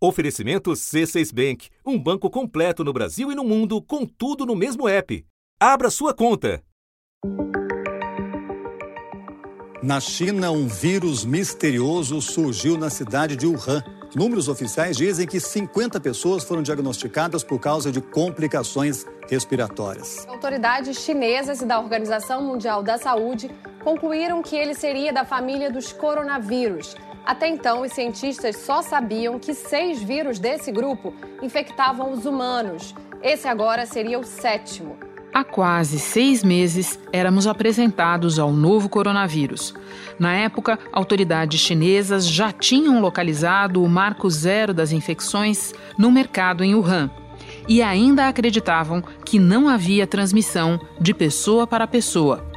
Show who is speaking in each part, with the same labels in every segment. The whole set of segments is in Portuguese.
Speaker 1: Oferecimento C6 Bank, um banco completo no Brasil e no mundo, com tudo no mesmo app. Abra sua conta.
Speaker 2: Na China, um vírus misterioso surgiu na cidade de Wuhan. Números oficiais dizem que 50 pessoas foram diagnosticadas por causa de complicações respiratórias.
Speaker 3: Autoridades chinesas e da Organização Mundial da Saúde concluíram que ele seria da família dos coronavírus. Até então, os cientistas só sabiam que seis vírus desse grupo infectavam os humanos. Esse agora seria o sétimo.
Speaker 4: Há quase seis meses, éramos apresentados ao novo coronavírus. Na época, autoridades chinesas já tinham localizado o marco zero das infecções no mercado em Wuhan e ainda acreditavam que não havia transmissão de pessoa para pessoa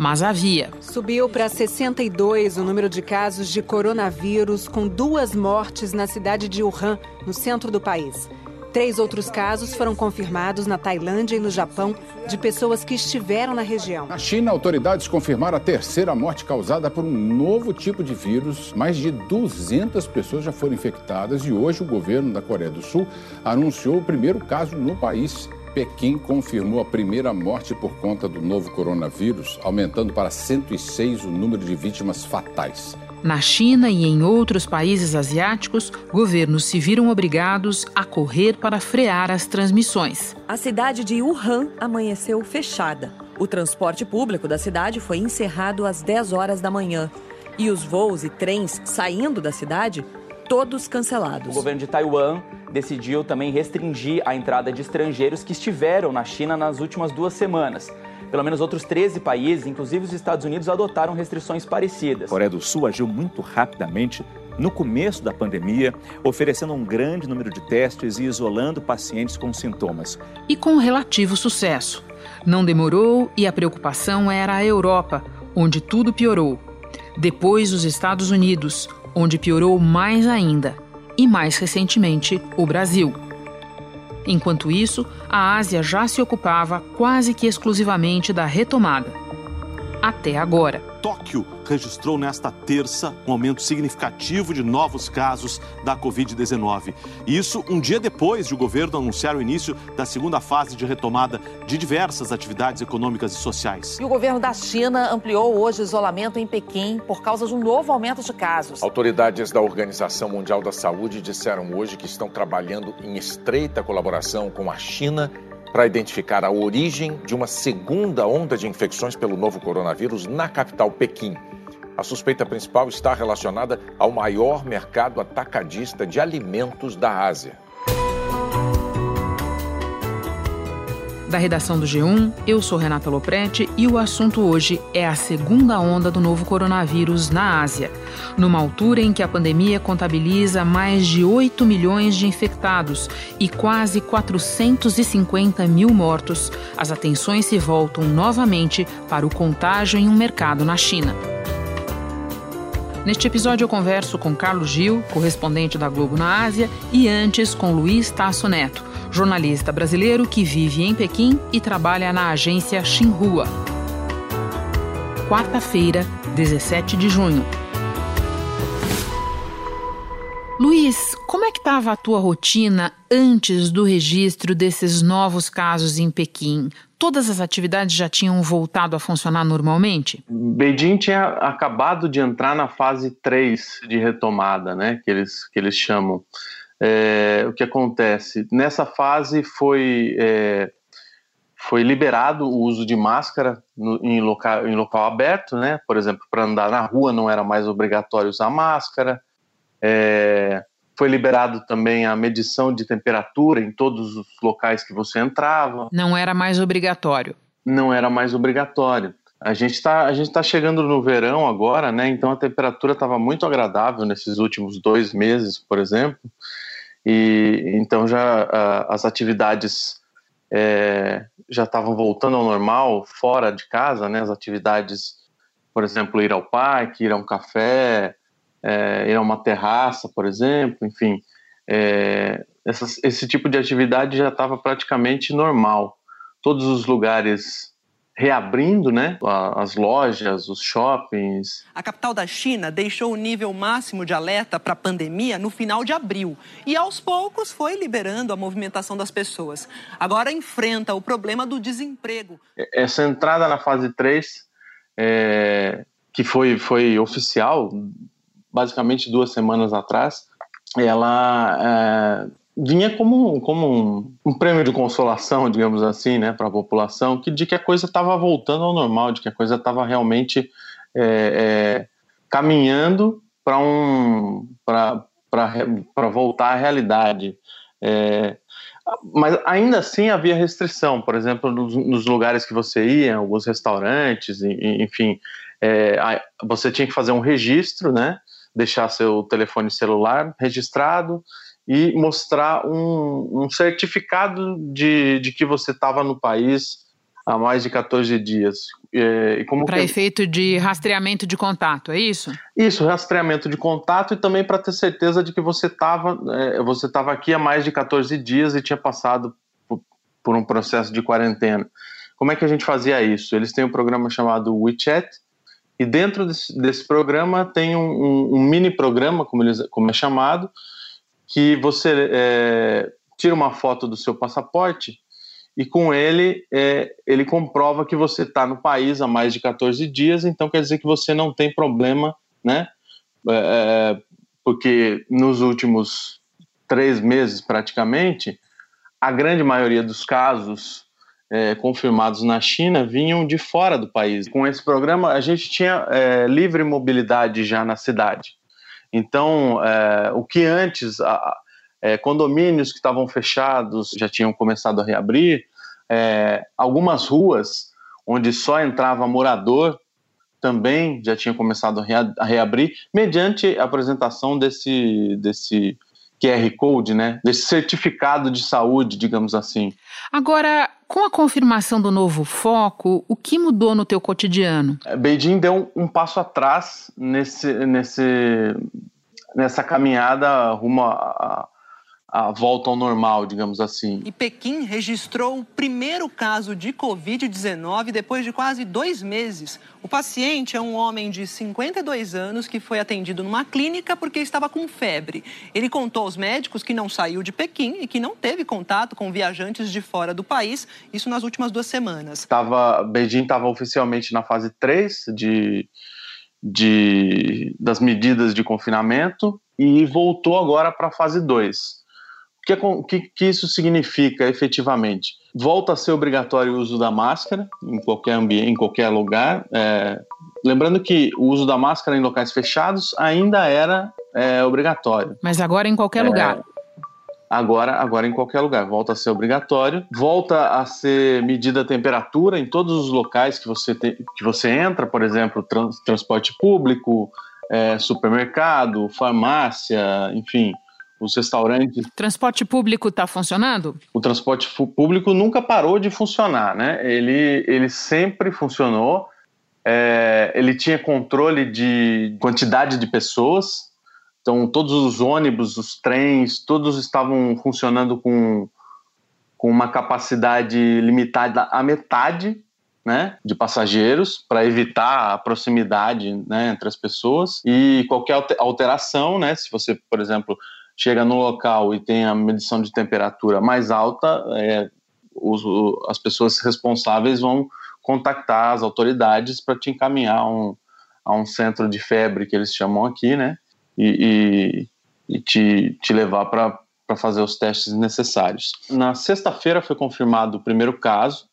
Speaker 4: mas havia.
Speaker 5: Subiu para 62 o número de casos de coronavírus, com duas mortes na cidade de Wuhan, no centro do país. Três outros casos foram confirmados na Tailândia e no Japão de pessoas que estiveram na região.
Speaker 6: Na China, autoridades confirmaram a terceira morte causada por um novo tipo de vírus. Mais de 200 pessoas já foram infectadas e hoje o governo da Coreia do Sul anunciou o primeiro caso no país. Pequim confirmou a primeira morte por conta do novo coronavírus, aumentando para 106 o número de vítimas fatais.
Speaker 4: Na China e em outros países asiáticos, governos se viram obrigados a correr para frear as transmissões.
Speaker 7: A cidade de Wuhan amanheceu fechada. O transporte público da cidade foi encerrado às 10 horas da manhã. E os voos e trens saindo da cidade, todos cancelados.
Speaker 8: O governo de Taiwan decidiu também restringir a entrada de estrangeiros que estiveram na China nas últimas duas semanas. Pelo menos outros 13 países, inclusive os Estados Unidos, adotaram restrições parecidas.
Speaker 9: A Coreia do Sul agiu muito rapidamente no começo da pandemia, oferecendo um grande número de testes e isolando pacientes com sintomas.
Speaker 4: E com relativo sucesso. Não demorou e a preocupação era a Europa, onde tudo piorou. Depois, os Estados Unidos, onde piorou mais ainda e, mais recentemente, o Brasil. Enquanto isso, a Ásia já se ocupava quase que exclusivamente da retomada. Até agora.
Speaker 10: Tóquio registrou nesta terça um aumento significativo de novos casos da Covid-19. Isso um dia depois de o governo anunciar o início da segunda fase de retomada de diversas atividades econômicas e sociais.
Speaker 11: E o governo da China ampliou hoje o isolamento em Pequim por causa de um novo aumento de casos.
Speaker 12: Autoridades da Organização Mundial da Saúde disseram hoje que estão trabalhando em estreita colaboração com a China para identificar a origem de uma segunda onda de infecções pelo novo coronavírus na capital Pequim. A suspeita principal está relacionada ao maior mercado atacadista de alimentos da Ásia.
Speaker 4: Da redação do G1, eu sou Renata Loprete e o assunto hoje é a segunda onda do novo coronavírus na Ásia. Numa altura em que a pandemia contabiliza mais de 8 milhões de infectados e quase 450 mil mortos, as atenções se voltam novamente para o contágio em um mercado na China. Neste episódio eu converso com Carlos Gil, correspondente da Globo na Ásia, e antes com Luiz Tasso Neto jornalista brasileiro que vive em Pequim e trabalha na agência Xinhua. Quarta-feira, 17 de junho. Luiz, como é que estava a tua rotina antes do registro desses novos casos em Pequim? Todas as atividades já tinham voltado a funcionar normalmente?
Speaker 13: Beijing tinha acabado de entrar na fase 3 de retomada, né, que eles, que eles chamam é, o que acontece? Nessa fase foi, é, foi liberado o uso de máscara no, em, local, em local aberto, né? Por exemplo, para andar na rua não era mais obrigatório usar máscara. É, foi liberado também a medição de temperatura em todos os locais que você entrava.
Speaker 4: Não era mais obrigatório.
Speaker 13: Não era mais obrigatório. A gente está tá chegando no verão agora, né? Então a temperatura estava muito agradável nesses últimos dois meses, por exemplo e então já a, as atividades é, já estavam voltando ao normal fora de casa, né? As atividades, por exemplo, ir ao parque, ir a um café, é, ir a uma terraça, por exemplo, enfim, é, essas, esse tipo de atividade já estava praticamente normal. Todos os lugares reabrindo, né? As lojas, os shoppings.
Speaker 14: A capital da China deixou o nível máximo de alerta para a pandemia no final de abril e aos poucos foi liberando a movimentação das pessoas. Agora enfrenta o problema do desemprego.
Speaker 13: Essa entrada na fase 3, é, que foi, foi oficial, basicamente duas semanas atrás, ela é, vinha como, como um, um, prêmio de consolação, digamos assim, né, para a população, que de que a coisa estava voltando ao normal, de que a coisa estava realmente é, é, caminhando para um para voltar à realidade. É, mas ainda assim havia restrição, por exemplo, nos, nos, lugares que você ia, alguns restaurantes, enfim, é, você tinha que fazer um registro, né? Deixar seu telefone celular registrado, e mostrar um, um certificado de, de que você estava no país há mais de 14 dias.
Speaker 4: Para que... efeito de rastreamento de contato, é isso?
Speaker 13: Isso, rastreamento de contato e também para ter certeza de que você estava é, você estava aqui há mais de 14 dias e tinha passado por, por, um processo de quarentena. Como é que a gente fazia isso? Eles têm um programa chamado WeChat e dentro desse, desse programa tem um, um, um mini programa, como, eles, como é chamado, que você é, tira uma foto do seu passaporte e com ele é, ele comprova que você está no país há mais de 14 dias, então quer dizer que você não tem problema, né? É, é, porque nos últimos três meses praticamente, a grande maioria dos casos é, confirmados na China vinham de fora do país. Com esse programa, a gente tinha é, livre mobilidade já na cidade. Então, é, o que antes, a, é, condomínios que estavam fechados já tinham começado a reabrir, é, algumas ruas onde só entrava morador também já tinham começado a reabrir, mediante a apresentação desse, desse QR Code, né? Desse certificado de saúde, digamos assim.
Speaker 4: Agora, com a confirmação do novo foco, o que mudou no teu cotidiano?
Speaker 13: É, Beijing deu um, um passo atrás nesse, nesse, nessa caminhada rumo a, a volta ao normal, digamos assim.
Speaker 14: E Pequim registrou o primeiro caso de Covid-19 depois de quase dois meses. O paciente é um homem de 52 anos que foi atendido numa clínica porque estava com febre. Ele contou aos médicos que não saiu de Pequim e que não teve contato com viajantes de fora do país, isso nas últimas duas semanas.
Speaker 13: Tava, Beijing estava oficialmente na fase 3 de, de, das medidas de confinamento e voltou agora para a fase 2 o que, que, que, isso significa efetivamente? Volta a ser obrigatório o uso da máscara em qualquer ambiente, em qualquer lugar. É, lembrando que o uso da máscara em locais fechados ainda era é, obrigatório.
Speaker 4: Mas agora em qualquer é, lugar.
Speaker 13: Agora, agora em qualquer lugar. Volta a ser obrigatório. Volta a ser medida a temperatura em todos os locais que você, te, que você entra, por exemplo, trans, transporte público, é, supermercado, farmácia, enfim os restaurantes.
Speaker 4: Transporte público está funcionando?
Speaker 13: O transporte público nunca parou de funcionar, né? Ele, ele sempre funcionou. É, ele tinha controle de quantidade de pessoas. Então, todos os ônibus, os trens, todos estavam funcionando com, com uma capacidade limitada à metade né, de passageiros para evitar a proximidade né, entre as pessoas e qualquer alteração, né, se você, por exemplo, chega no local e tem a medição de temperatura mais alta, é, os, as pessoas responsáveis vão contactar as autoridades para te encaminhar a um, a um centro de febre, que eles chamam aqui, né? E, e, e te, te levar para fazer os testes necessários. Na sexta-feira foi confirmado o primeiro caso,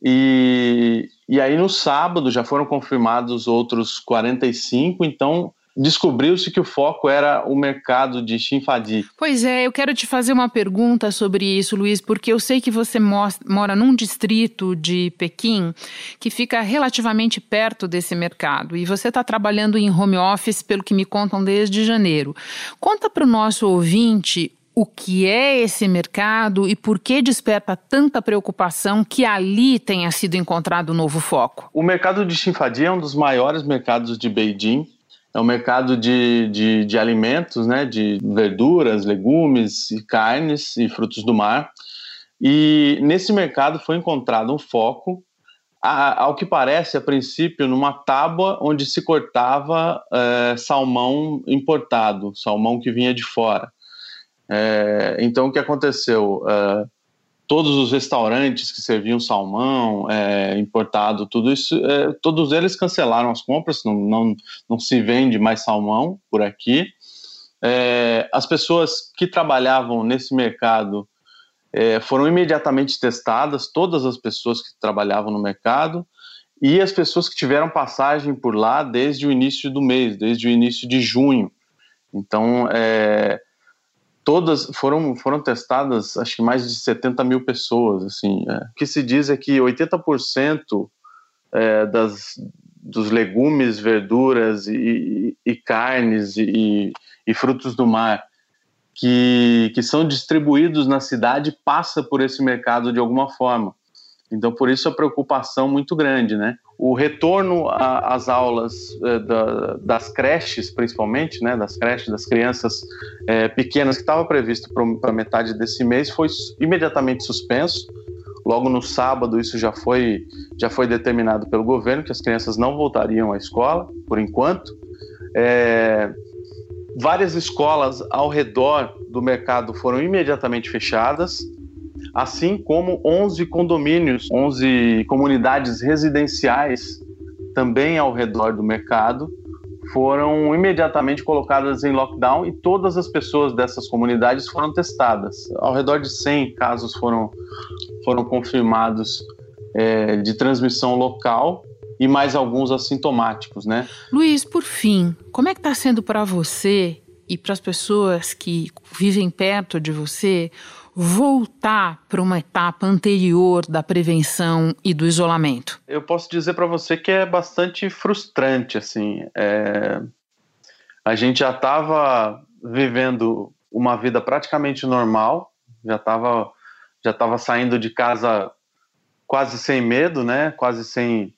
Speaker 13: e, e aí no sábado já foram confirmados outros 45, então descobriu-se que o foco era o mercado de Chinfadi.
Speaker 4: Pois é, eu quero te fazer uma pergunta sobre isso, Luiz, porque eu sei que você mora num distrito de Pequim que fica relativamente perto desse mercado e você está trabalhando em home office, pelo que me contam desde janeiro. Conta para o nosso ouvinte o que é esse mercado e por que desperta tanta preocupação que ali tenha sido encontrado um novo foco?
Speaker 13: O mercado de Chinfadi é um dos maiores mercados de Beijing é um mercado de, de, de, alimentos, né, de verduras, legumes e carnes e frutos do mar. E nesse mercado foi encontrado um foco a, ao que parece, a princípio, numa tábua onde se cortava é, salmão importado, salmão que vinha de fora. É, então, o que aconteceu? É, todos os restaurantes que serviam salmão é, importado, tudo isso, é, todos eles cancelaram as compras, não, não, não se vende mais salmão por aqui. É, as pessoas que trabalhavam nesse mercado é, foram imediatamente testadas, todas as pessoas que trabalhavam no mercado, e as pessoas que tiveram passagem por lá desde o início do mês, desde o início de junho. Então, é, todas foram, foram testadas, acho que mais de 70 mil pessoas. Assim, é. O que se diz é que 80% é, das, dos legumes, verduras e, e carnes e, e, frutos do mar que, que são distribuídos na cidade passa por esse mercado de alguma forma. Então, por isso a preocupação muito grande, né? O retorno às aulas da, das creches, principalmente, né, das creches das crianças é, pequenas, que estava previsto para metade desse mês, foi imediatamente suspenso. Logo no sábado, isso já foi, já foi determinado pelo governo, que as crianças não voltariam à escola, por enquanto. É, várias escolas ao redor do mercado foram imediatamente fechadas assim como 11 condomínios, 11 comunidades residenciais também ao redor do mercado foram imediatamente colocadas em lockdown e todas as pessoas dessas comunidades foram testadas. Ao redor de 100 casos foram, foram confirmados é, de transmissão local e mais alguns assintomáticos, né?
Speaker 4: Luiz, por fim, como é que está sendo para você e para as pessoas que vivem perto de você voltar para uma etapa anterior da prevenção e do isolamento?
Speaker 13: Eu posso dizer para você que é bastante frustrante, assim. É... A gente já estava vivendo uma vida praticamente normal, já estava já tava saindo de casa quase sem medo, né? Quase sem,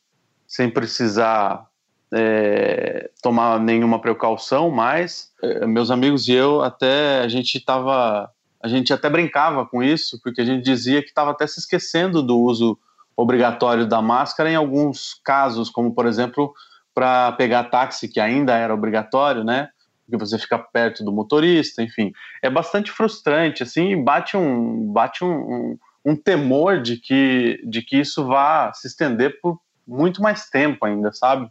Speaker 13: sem precisar é, tomar nenhuma precaução mais. É, meus amigos e eu até a gente estava a gente até brincava com isso, porque a gente dizia que estava até se esquecendo do uso obrigatório da máscara em alguns casos, como por exemplo para pegar táxi, que ainda era obrigatório, né? Porque você fica perto do motorista, enfim. É bastante frustrante, assim, bate um, bate um, um, um temor de que, de que isso vá se estender por muito mais tempo ainda, sabe?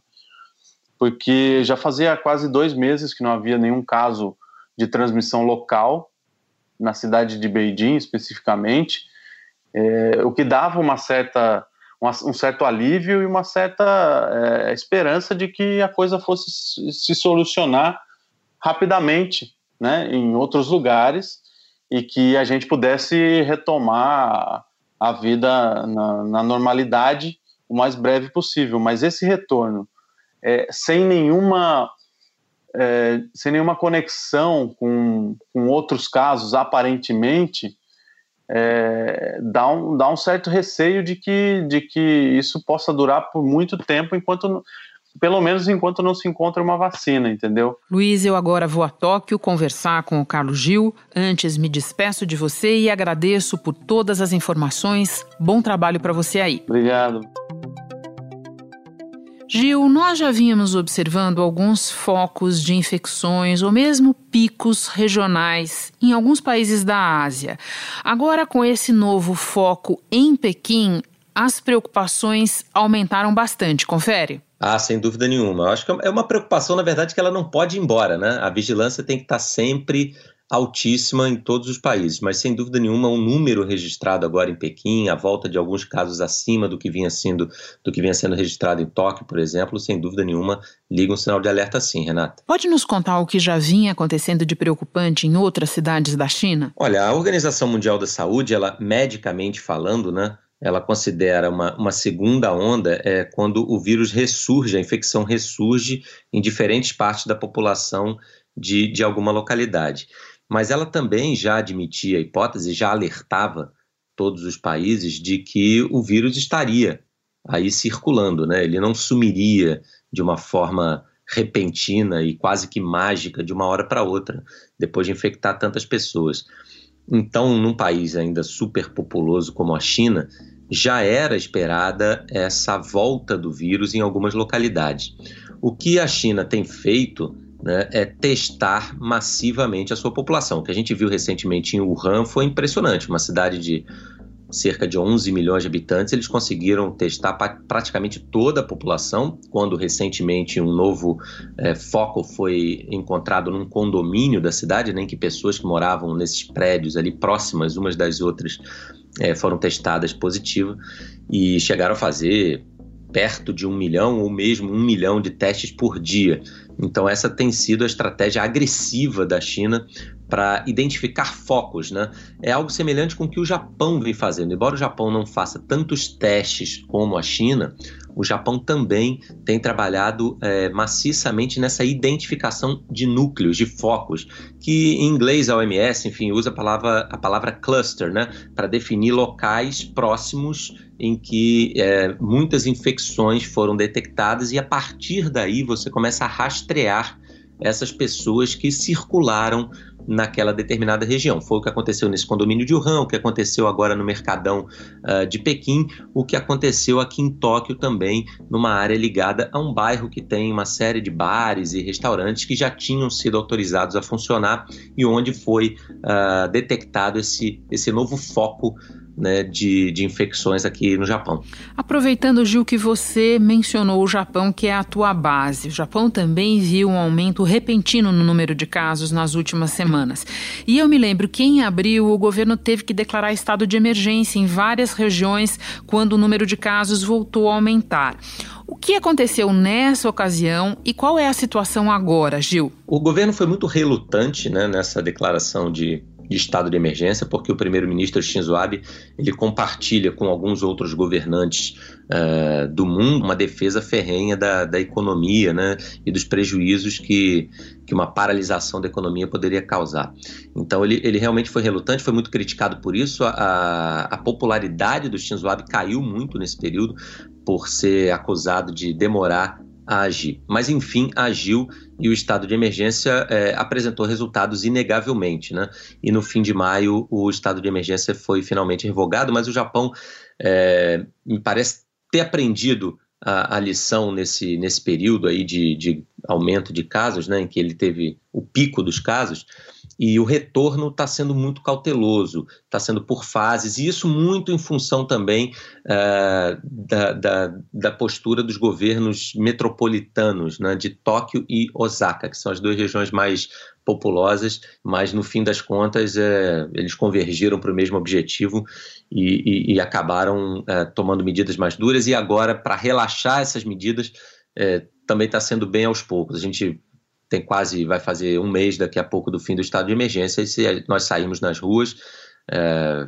Speaker 13: Porque já fazia quase dois meses que não havia nenhum caso de transmissão local na cidade de Beijing especificamente, é, o que dava uma certa, um certo alívio e uma certa é, esperança de que a coisa fosse se solucionar rapidamente né, em outros lugares e que a gente pudesse retomar a vida na, na normalidade o mais breve possível. Mas esse retorno, é, sem nenhuma é, sem nenhuma conexão com, com outros casos, aparentemente, é, dá, um, dá um certo receio de que, de que isso possa durar por muito tempo, enquanto pelo menos enquanto não se encontra uma vacina, entendeu?
Speaker 4: Luiz, eu agora vou a Tóquio conversar com o Carlos Gil. Antes, me despeço de você e agradeço por todas as informações. Bom trabalho para você aí.
Speaker 13: Obrigado.
Speaker 4: Gil, nós já vínhamos observando alguns focos de infecções ou mesmo picos regionais em alguns países da Ásia. Agora, com esse novo foco em Pequim, as preocupações aumentaram bastante, confere?
Speaker 15: Ah, sem dúvida nenhuma. Eu acho que é uma preocupação, na verdade, que ela não pode ir embora, né? A vigilância tem que estar sempre altíssima em todos os países, mas sem dúvida nenhuma um número registrado agora em Pequim, a volta de alguns casos acima do que vinha sendo do que vinha sendo registrado em Tóquio, por exemplo, sem dúvida nenhuma liga um sinal de alerta sim, Renata.
Speaker 4: Pode nos contar o que já vinha acontecendo de preocupante em outras cidades da China?
Speaker 15: Olha, a Organização Mundial da Saúde, ela medicamente falando, né, ela considera uma, uma segunda onda é quando o vírus ressurge, a infecção ressurge em diferentes partes da população de, de alguma localidade mas ela também já admitia a hipótese, já alertava todos os países de que o vírus estaria aí circulando, né? Ele não sumiria de uma forma repentina e quase que mágica de uma hora para outra, depois de infectar tantas pessoas. Então, num país ainda super populoso como a China, já era esperada essa volta do vírus em algumas localidades. O que a China tem feito né, é testar massivamente a sua população. O que a gente viu recentemente em Wuhan foi impressionante, uma cidade de cerca de 11 milhões de habitantes, eles conseguiram testar praticamente toda a população, quando recentemente um novo é, foco foi encontrado num condomínio da cidade, né, em que pessoas que moravam nesses prédios ali próximas umas das outras é, foram testadas positivas e chegaram a fazer perto de um milhão ou mesmo um milhão de testes por dia. Então, essa tem sido a estratégia agressiva da China para identificar focos, né? É algo semelhante com o que o Japão vem fazendo. Embora o Japão não faça tantos testes como a China, o Japão também tem trabalhado é, maciçamente nessa identificação de núcleos, de focos, que em inglês a OMS, enfim, usa a palavra, a palavra cluster, né? Para definir locais próximos em que é, muitas infecções foram detectadas e a partir daí você começa a rastrear essas pessoas que circularam naquela determinada região. Foi o que aconteceu nesse condomínio de Wuhan, o que aconteceu agora no Mercadão uh, de Pequim, o que aconteceu aqui em Tóquio também, numa área ligada a um bairro que tem uma série de bares e restaurantes que já tinham sido autorizados a funcionar e onde foi uh, detectado esse, esse novo foco né, de, de infecções aqui no Japão.
Speaker 4: Aproveitando, Gil, que você mencionou o Japão, que é a tua base. O Japão também viu um aumento repentino no número de casos nas últimas semanas. E eu me lembro que em abril o governo teve que declarar estado de emergência em várias regiões quando o número de casos voltou a aumentar. O que aconteceu nessa ocasião e qual é a situação agora, Gil?
Speaker 15: O governo foi muito relutante né, nessa declaração de de estado de emergência, porque o primeiro-ministro Shinzo Abe ele compartilha com alguns outros governantes uh, do mundo uma defesa ferrenha da, da economia né, e dos prejuízos que, que uma paralisação da economia poderia causar. Então ele, ele realmente foi relutante, foi muito criticado por isso. A, a popularidade do Shinzo Abe caiu muito nesse período por ser acusado de demorar a agir. Mas, enfim, agiu e o estado de emergência é, apresentou resultados inegavelmente. Né? E no fim de maio, o estado de emergência foi finalmente revogado, mas o Japão é, me parece ter aprendido a, a, lição nesse, nesse período aí de, de aumento de casos, né, em que ele teve o pico dos casos e o retorno está sendo muito cauteloso, está sendo por fases, e isso muito em função também uh, da, da, da, postura dos governos metropolitanos né, de Tóquio e Osaka, que são as duas regiões mais populosas, mas no fim das contas é, eles convergiram para o mesmo objetivo e, e, e acabaram é, tomando medidas mais duras, e agora, para relaxar essas medidas, é, também está sendo bem aos poucos. A gente tem quase, vai fazer um mês daqui a pouco do fim do estado de emergência, e se nós saímos nas ruas, é,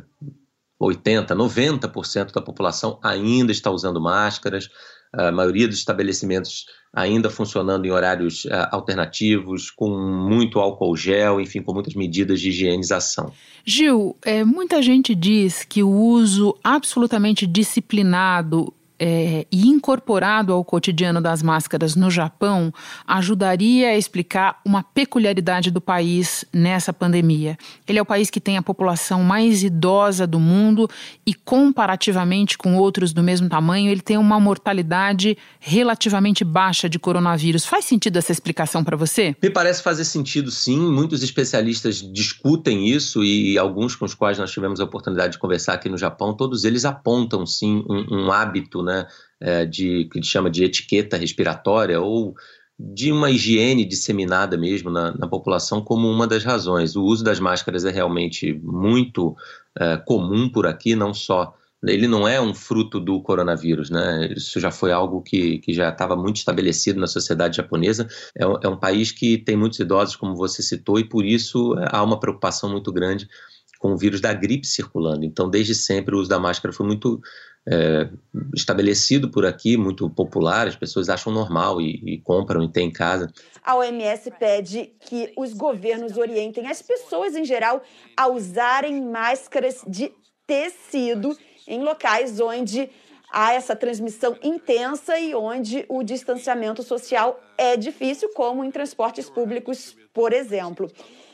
Speaker 15: 80%, 90% da população ainda está usando máscaras, a maioria dos estabelecimentos ainda funcionando em horários uh, alternativos, com muito álcool gel, enfim, com muitas medidas de higienização.
Speaker 4: Gil, é, muita gente diz que o uso absolutamente disciplinado é, e incorporado ao cotidiano das máscaras no Japão ajudaria a explicar uma peculiaridade do país nessa pandemia. Ele é o país que tem a população mais idosa do mundo e, comparativamente com outros do mesmo tamanho, ele tem uma mortalidade relativamente baixa de coronavírus. Faz sentido essa explicação para você?
Speaker 15: Me parece fazer sentido, sim. Muitos especialistas discutem isso e alguns com os quais nós tivemos a oportunidade de conversar aqui no Japão, todos eles apontam, sim, um, um hábito, né? Né, é, de que ele chama de etiqueta respiratória ou de uma higiene disseminada mesmo na, na, população como uma das razões. O uso das máscaras é realmente muito é, comum por aqui, não só. Ele não é um fruto do coronavírus, né? Isso já foi algo que, que já estava muito estabelecido na sociedade japonesa. É, é um país que tem muitos idosos, como você citou, e por isso é, há uma preocupação muito grande com o vírus da gripe circulando. Então, desde sempre, o uso da máscara foi muito é, estabelecido por aqui, muito popular, as pessoas acham normal e, e compram e têm em casa.
Speaker 16: A OMS pede que os governos orientem as pessoas em geral a usarem máscaras de tecido em locais onde há essa transmissão intensa e onde o distanciamento social é difícil, como em transportes públicos, por exemplo.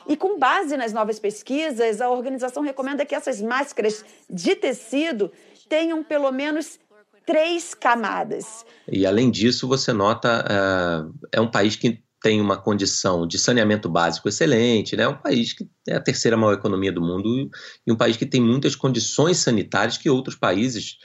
Speaker 16: E com base nas novas pesquisas, a organização recomenda que essas máscaras de tecido tenham pelo menos três camadas.
Speaker 15: E além disso, você nota uh, é um país que tem uma condição de saneamento básico excelente, né? É um país que é a terceira maior economia do mundo e um país que tem muitas condições sanitárias que outros países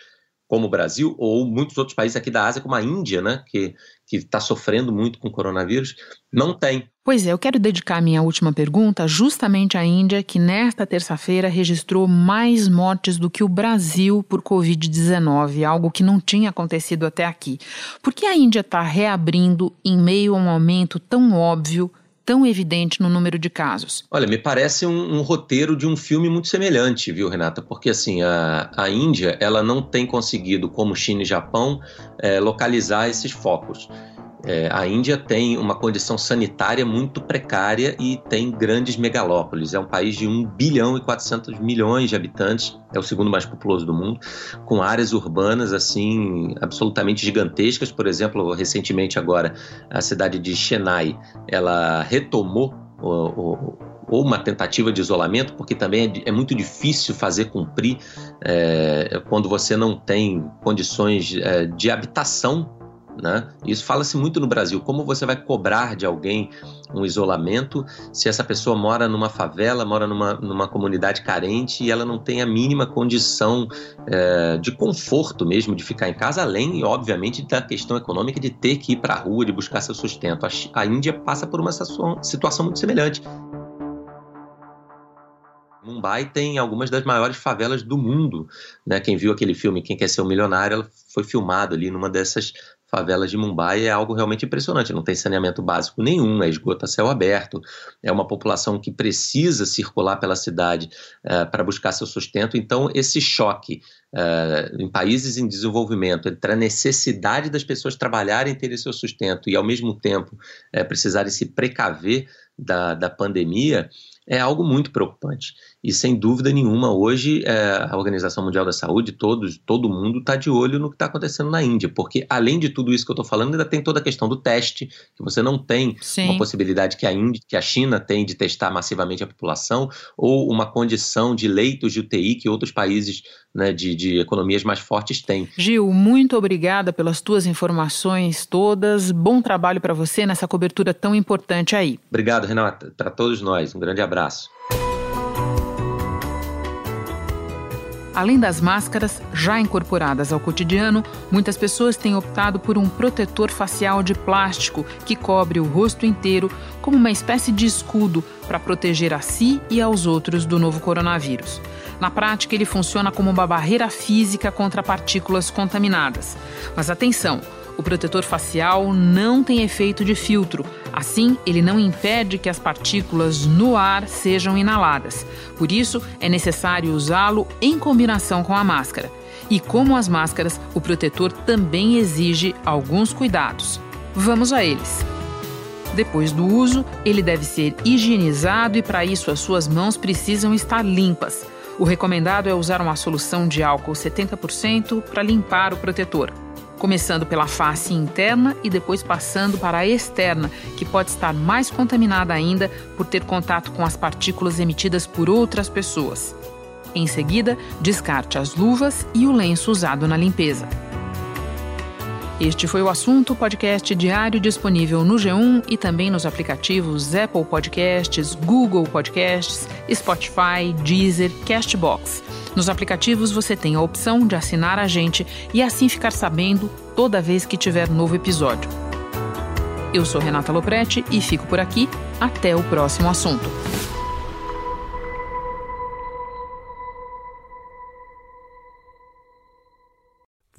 Speaker 15: como o Brasil ou muitos outros países aqui da Ásia, como a Índia, né, que está sofrendo muito com o coronavírus, não tem.
Speaker 4: Pois é, eu quero dedicar minha última pergunta justamente à Índia, que nesta terça-feira registrou mais mortes do que o Brasil por Covid-19, algo que não tinha acontecido até aqui. Por que a Índia está reabrindo em meio a um aumento tão óbvio tão evidente no número de casos?
Speaker 15: Olha, me parece um, um, roteiro de um filme muito semelhante, viu, Renata? Porque assim, a, a Índia ela não tem conseguido, como China e Japão, é, localizar esses focos. É, a Índia tem uma condição sanitária muito precária e tem grandes megalópolis. É um país de 1 bilhão e 400 milhões de habitantes, é o segundo mais populoso do mundo, com áreas urbanas assim absolutamente gigantescas. Por exemplo, recentemente agora a cidade de Chennai, ela retomou o, ou uma tentativa de isolamento, porque também é, é muito difícil fazer cumprir é, quando você não tem condições é, de habitação né? Isso fala-se muito no Brasil. Como você vai cobrar de alguém um isolamento se essa pessoa mora numa favela, mora numa, numa comunidade carente e ela não tem a mínima condição é, de conforto mesmo de ficar em casa, além, obviamente, da questão econômica de ter que ir para a rua, de buscar seu sustento. A, a Índia passa por uma situação muito semelhante. Mumbai tem algumas das maiores favelas do mundo, né? Quem viu aquele filme Quem Quer Ser um Milionário, foi filmado ali numa dessas favelas de Mumbai é algo realmente impressionante. Não tem saneamento básico nenhum, é esgoto a céu aberto, é uma população que precisa circular pela cidade uh, para buscar seu sustento. Então, esse choque uh, em países em desenvolvimento entre a necessidade das pessoas trabalharem, terem seu sustento e, ao mesmo tempo, uh, precisarem se precaver da, da pandemia é algo muito preocupante. E sem dúvida nenhuma, hoje é, a Organização Mundial da Saúde, todos, todo mundo está de olho no que está acontecendo na Índia, porque além de tudo isso que eu estou falando, ainda tem toda a questão do teste, que você não tem Sim. uma possibilidade que a Índia, que a China tem de testar massivamente a população, ou uma condição de leitos de UTI que outros países né, de, de economias mais fortes têm.
Speaker 4: Gil, muito obrigada pelas tuas informações todas. Bom trabalho para você nessa cobertura tão importante aí.
Speaker 15: Obrigado, Renata, para todos nós. Um grande abraço.
Speaker 4: Além das máscaras já incorporadas ao cotidiano, muitas pessoas têm optado por um protetor facial de plástico que cobre o rosto inteiro como uma espécie de escudo para proteger a si e aos outros do novo coronavírus. Na prática, ele funciona como uma barreira física contra partículas contaminadas. Mas atenção! O protetor facial não tem efeito de filtro, assim, ele não impede que as partículas no ar sejam inaladas. Por isso, é necessário usá-lo em combinação com a máscara. E como as máscaras, o protetor também exige alguns cuidados. Vamos a eles. Depois do uso, ele deve ser higienizado e, para isso, as suas mãos precisam estar limpas. O recomendado é usar uma solução de álcool 70% para limpar o protetor começando pela face interna e depois passando para a externa, que pode estar mais contaminada ainda por ter contato com as partículas emitidas por outras pessoas. Em seguida, descarte as luvas e o lenço usado na limpeza. Este foi o assunto podcast diário disponível no G1 e também nos aplicativos Apple Podcasts, Google Podcasts, Spotify, Deezer, Castbox. Nos aplicativos você tem a opção de assinar a gente e assim ficar sabendo toda vez que tiver novo episódio. Eu sou Renata Loprete e fico por aqui. Até o próximo assunto.